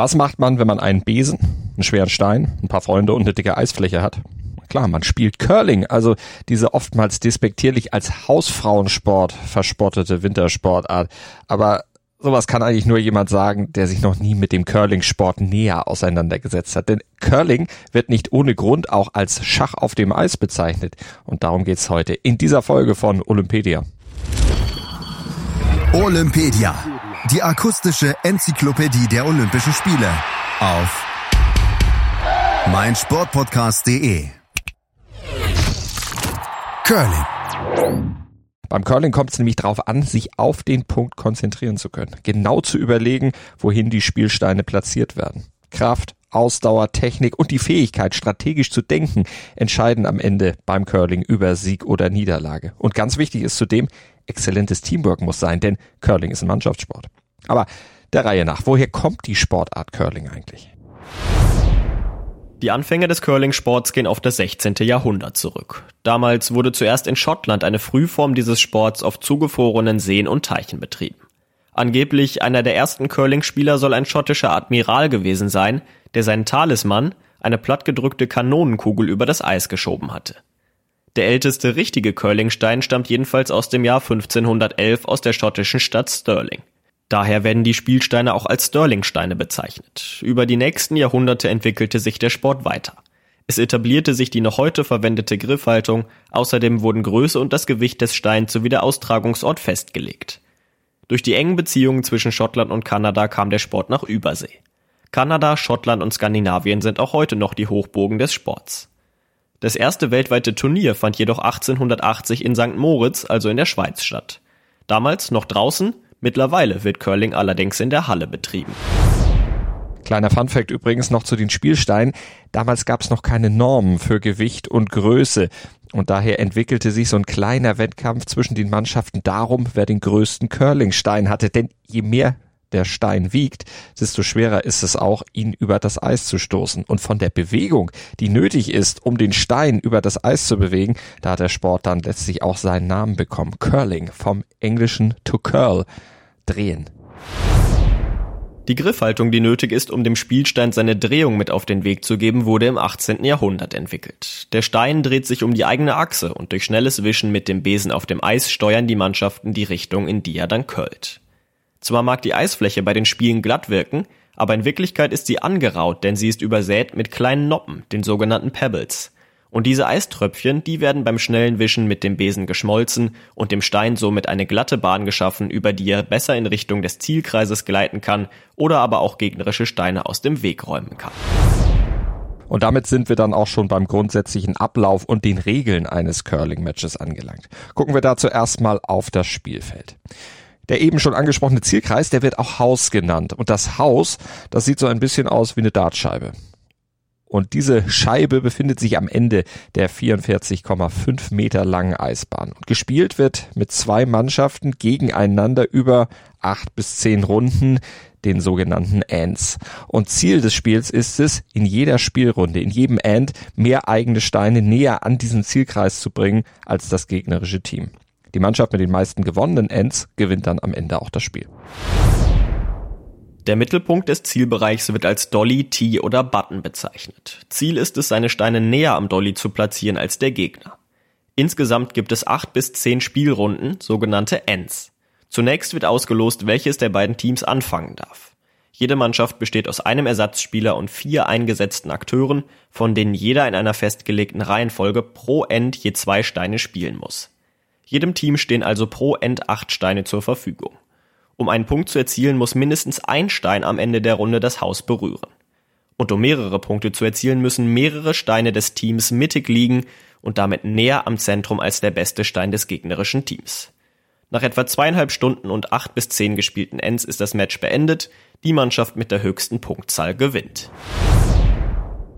Was macht man, wenn man einen Besen, einen schweren Stein, ein paar Freunde und eine dicke Eisfläche hat? Klar, man spielt Curling, also diese oftmals despektierlich als Hausfrauensport verspottete Wintersportart. Aber sowas kann eigentlich nur jemand sagen, der sich noch nie mit dem Curling-Sport näher auseinandergesetzt hat. Denn Curling wird nicht ohne Grund auch als Schach auf dem Eis bezeichnet. Und darum geht's heute in dieser Folge von Olympedia. Olympedia, die akustische Enzyklopädie der Olympischen Spiele auf meinsportpodcast.de. Curling. Beim Curling kommt es nämlich darauf an, sich auf den Punkt konzentrieren zu können. Genau zu überlegen, wohin die Spielsteine platziert werden. Kraft, Ausdauer, Technik und die Fähigkeit, strategisch zu denken, entscheiden am Ende beim Curling über Sieg oder Niederlage. Und ganz wichtig ist zudem, exzellentes Teamwork muss sein, denn Curling ist ein Mannschaftssport. Aber der Reihe nach, woher kommt die Sportart Curling eigentlich? Die Anfänge des Curling-Sports gehen auf das 16. Jahrhundert zurück. Damals wurde zuerst in Schottland eine Frühform dieses Sports auf zugefrorenen Seen und Teichen betrieben. Angeblich einer der ersten Curling-Spieler soll ein schottischer Admiral gewesen sein, der seinen Talisman, eine plattgedrückte Kanonenkugel über das Eis geschoben hatte. Der älteste richtige Curlingstein stammt jedenfalls aus dem Jahr 1511 aus der schottischen Stadt Stirling. Daher werden die Spielsteine auch als Sterlingsteine bezeichnet. Über die nächsten Jahrhunderte entwickelte sich der Sport weiter. Es etablierte sich die noch heute verwendete Griffhaltung, außerdem wurden Größe und das Gewicht des Steins sowie der Austragungsort festgelegt. Durch die engen Beziehungen zwischen Schottland und Kanada kam der Sport nach Übersee. Kanada, Schottland und Skandinavien sind auch heute noch die Hochburgen des Sports. Das erste weltweite Turnier fand jedoch 1880 in St. Moritz, also in der Schweiz, statt. Damals noch draußen, Mittlerweile wird Curling allerdings in der Halle betrieben. Kleiner Funfact übrigens noch zu den Spielsteinen. Damals gab es noch keine Normen für Gewicht und Größe. Und daher entwickelte sich so ein kleiner Wettkampf zwischen den Mannschaften darum, wer den größten Curlingstein hatte. Denn je mehr der Stein wiegt, desto schwerer ist es auch, ihn über das Eis zu stoßen. Und von der Bewegung, die nötig ist, um den Stein über das Eis zu bewegen, da hat der Sport dann letztlich auch seinen Namen bekommen. Curling, vom englischen to curl, drehen. Die Griffhaltung, die nötig ist, um dem Spielstein seine Drehung mit auf den Weg zu geben, wurde im 18. Jahrhundert entwickelt. Der Stein dreht sich um die eigene Achse und durch schnelles Wischen mit dem Besen auf dem Eis steuern die Mannschaften die Richtung, in die er dann curlt. Zwar mag die Eisfläche bei den Spielen glatt wirken, aber in Wirklichkeit ist sie angeraut, denn sie ist übersät mit kleinen Noppen, den sogenannten Pebbles. Und diese Eiströpfchen, die werden beim schnellen Wischen mit dem Besen geschmolzen und dem Stein somit eine glatte Bahn geschaffen, über die er besser in Richtung des Zielkreises gleiten kann oder aber auch gegnerische Steine aus dem Weg räumen kann. Und damit sind wir dann auch schon beim grundsätzlichen Ablauf und den Regeln eines Curling-Matches angelangt. Gucken wir dazu erstmal auf das Spielfeld. Der eben schon angesprochene Zielkreis, der wird auch Haus genannt. Und das Haus, das sieht so ein bisschen aus wie eine Dartscheibe. Und diese Scheibe befindet sich am Ende der 44,5 Meter langen Eisbahn. Und gespielt wird mit zwei Mannschaften gegeneinander über acht bis zehn Runden, den sogenannten Ends. Und Ziel des Spiels ist es, in jeder Spielrunde, in jedem End, mehr eigene Steine näher an diesen Zielkreis zu bringen als das gegnerische Team. Die Mannschaft mit den meisten gewonnenen Ends gewinnt dann am Ende auch das Spiel. Der Mittelpunkt des Zielbereichs wird als Dolly, Tee oder Button bezeichnet. Ziel ist es, seine Steine näher am Dolly zu platzieren als der Gegner. Insgesamt gibt es acht bis zehn Spielrunden, sogenannte Ends. Zunächst wird ausgelost, welches der beiden Teams anfangen darf. Jede Mannschaft besteht aus einem Ersatzspieler und vier eingesetzten Akteuren, von denen jeder in einer festgelegten Reihenfolge pro End je zwei Steine spielen muss. Jedem Team stehen also pro End acht Steine zur Verfügung. Um einen Punkt zu erzielen, muss mindestens ein Stein am Ende der Runde das Haus berühren. Und um mehrere Punkte zu erzielen, müssen mehrere Steine des Teams mittig liegen und damit näher am Zentrum als der beste Stein des gegnerischen Teams. Nach etwa zweieinhalb Stunden und acht bis zehn gespielten Ends ist das Match beendet. Die Mannschaft mit der höchsten Punktzahl gewinnt.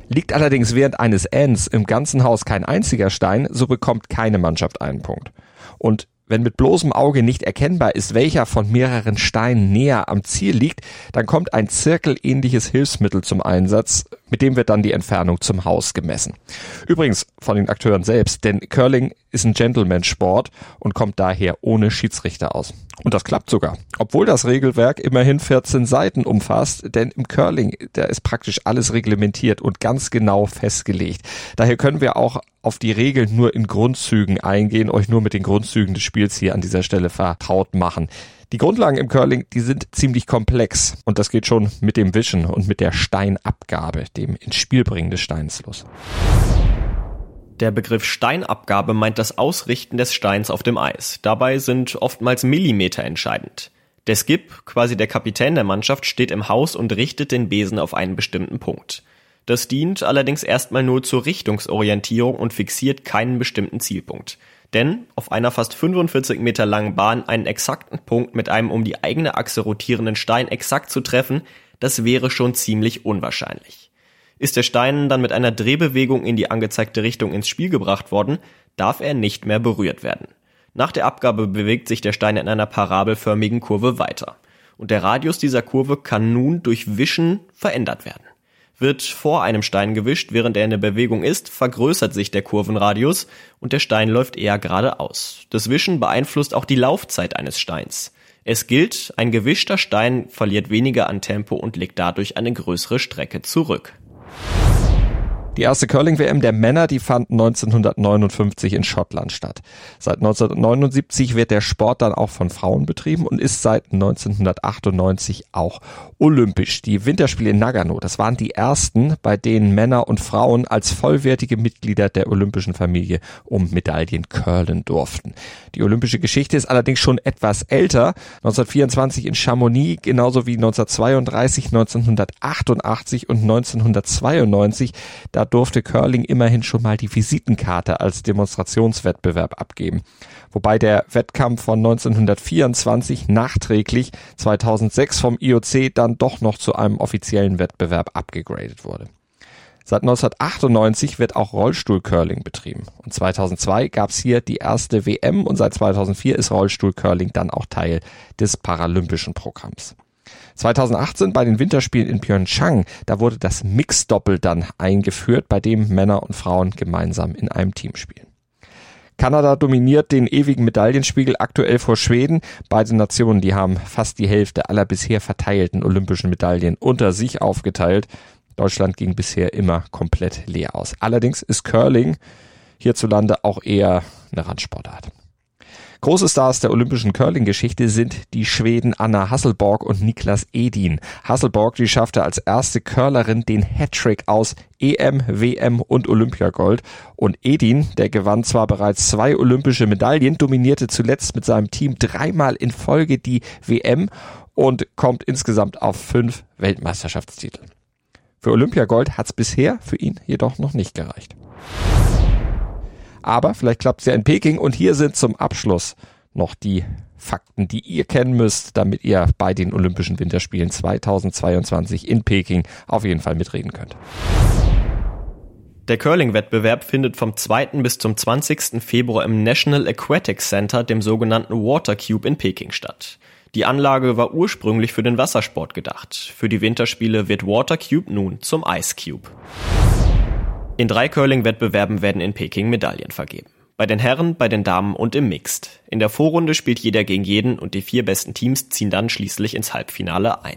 Liegt allerdings während eines Ends im ganzen Haus kein einziger Stein, so bekommt keine Mannschaft einen Punkt. Und wenn mit bloßem Auge nicht erkennbar ist, welcher von mehreren Steinen näher am Ziel liegt, dann kommt ein zirkelähnliches Hilfsmittel zum Einsatz, Mit dem wird dann die Entfernung zum Haus gemessen. Übrigens von den Akteuren selbst, denn Curling ist ein Gentleman-Sport und kommt daher ohne Schiedsrichter aus. Und das klappt sogar. Obwohl das Regelwerk immerhin 14 Seiten umfasst, denn im Curling, da ist praktisch alles reglementiert und ganz genau festgelegt. Daher können wir auch auf die Regeln nur in Grundzügen eingehen, euch nur mit den Grundzügen des Spiels hier an dieser Stelle vertraut machen. Die Grundlagen im Curling, die sind ziemlich komplex und das geht schon mit dem Wischen und mit der Steinabgabe, dem ins Spiel bringen des Steins los. Der Begriff Steinabgabe meint das Ausrichten des Steins auf dem Eis. Dabei sind oftmals Millimeter entscheidend. Der Skip, quasi der Kapitän der Mannschaft, steht im Haus und richtet den Besen auf einen bestimmten Punkt. Das dient allerdings erstmal nur zur Richtungsorientierung und fixiert keinen bestimmten Zielpunkt. Denn auf einer fast 45 Meter langen Bahn einen exakten Punkt mit einem um die eigene Achse rotierenden Stein exakt zu treffen, das wäre schon ziemlich unwahrscheinlich. Ist der Stein dann mit einer Drehbewegung in die angezeigte Richtung ins Spiel gebracht worden, darf er nicht mehr berührt werden. Nach der Abgabe bewegt sich der Stein in einer parabelförmigen Kurve weiter. Und der Radius dieser Kurve kann nun durch Wischen verändert werden. Wird vor einem Stein gewischt, während er in der Bewegung ist, vergrößert sich der Kurvenradius und der Stein läuft eher geradeaus. Das Wischen beeinflusst auch die Laufzeit eines Steins. Es gilt, ein gewischter Stein verliert weniger an Tempo und legt dadurch eine größere Strecke zurück. Die erste Curling-WM der Männer, die fand 1959 in Schottland statt. Seit 1979 wird der Sport dann auch von Frauen betrieben und ist seit 1998 auch olympisch. Die Winterspiele in Nagano, das waren die ersten, bei denen Männer und Frauen als vollwertige Mitglieder der olympischen Familie um Medaillen curlen durften. Die olympische Geschichte ist allerdings schon etwas älter. 1924 in Chamonix, genauso wie 1932, 1988 und 1992. Da da durfte Curling immerhin schon mal die Visitenkarte als Demonstrationswettbewerb abgeben. Wobei der Wettkampf von 1924 nachträglich 2006 vom IOC dann doch noch zu einem offiziellen Wettbewerb abgegradet wurde. Seit 1998 wird auch Rollstuhlcurling betrieben. Und 2002 gab es hier die erste WM und seit 2004 ist Rollstuhlcurling dann auch Teil des paralympischen Programms. 2018 bei den Winterspielen in Pyeongchang, da wurde das Mixdoppel dann eingeführt, bei dem Männer und Frauen gemeinsam in einem Team spielen. Kanada dominiert den ewigen Medaillenspiegel aktuell vor Schweden. Beide Nationen, die haben fast die Hälfte aller bisher verteilten olympischen Medaillen unter sich aufgeteilt. Deutschland ging bisher immer komplett leer aus. Allerdings ist Curling hierzulande auch eher eine Randsportart. Große Stars der olympischen Curling-Geschichte sind die Schweden Anna Hasselborg und Niklas Edin. Hasselborg, die schaffte als erste Curlerin den Hattrick aus EM, WM und Olympiagold. Und Edin, der gewann zwar bereits zwei olympische Medaillen, dominierte zuletzt mit seinem Team dreimal in Folge die WM und kommt insgesamt auf fünf Weltmeisterschaftstitel. Für Olympiagold hat's bisher für ihn jedoch noch nicht gereicht. Aber vielleicht klappt es ja in Peking und hier sind zum Abschluss noch die Fakten, die ihr kennen müsst, damit ihr bei den Olympischen Winterspielen 2022 in Peking auf jeden Fall mitreden könnt. Der Curling-Wettbewerb findet vom 2. bis zum 20. Februar im National Aquatic Center, dem sogenannten Water Cube in Peking statt. Die Anlage war ursprünglich für den Wassersport gedacht. Für die Winterspiele wird Water Cube nun zum Ice Cube. In drei Curling-Wettbewerben werden in Peking Medaillen vergeben. Bei den Herren, bei den Damen und im Mixed. In der Vorrunde spielt jeder gegen jeden und die vier besten Teams ziehen dann schließlich ins Halbfinale ein.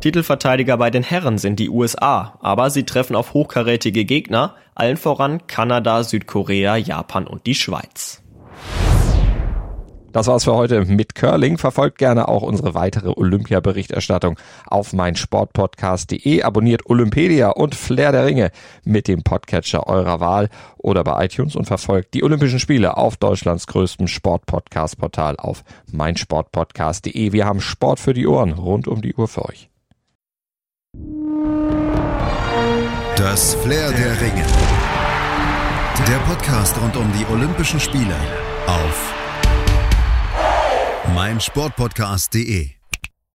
Titelverteidiger bei den Herren sind die USA, aber sie treffen auf hochkarätige Gegner, allen voran Kanada, Südkorea, Japan und die Schweiz. Das war's für heute mit Curling. Verfolgt gerne auch unsere weitere Olympia-Berichterstattung auf meinsportpodcast.de. Abonniert Olympedia und Flair der Ringe mit dem Podcatcher eurer Wahl oder bei iTunes und verfolgt die Olympischen Spiele auf Deutschlands größtem Sportpodcast-Portal auf meinsportpodcast.de. Wir haben Sport für die Ohren rund um die Uhr für euch. Das Flair der Ringe. Der Podcast rund um die Olympischen Spiele auf meinsportpodcast.de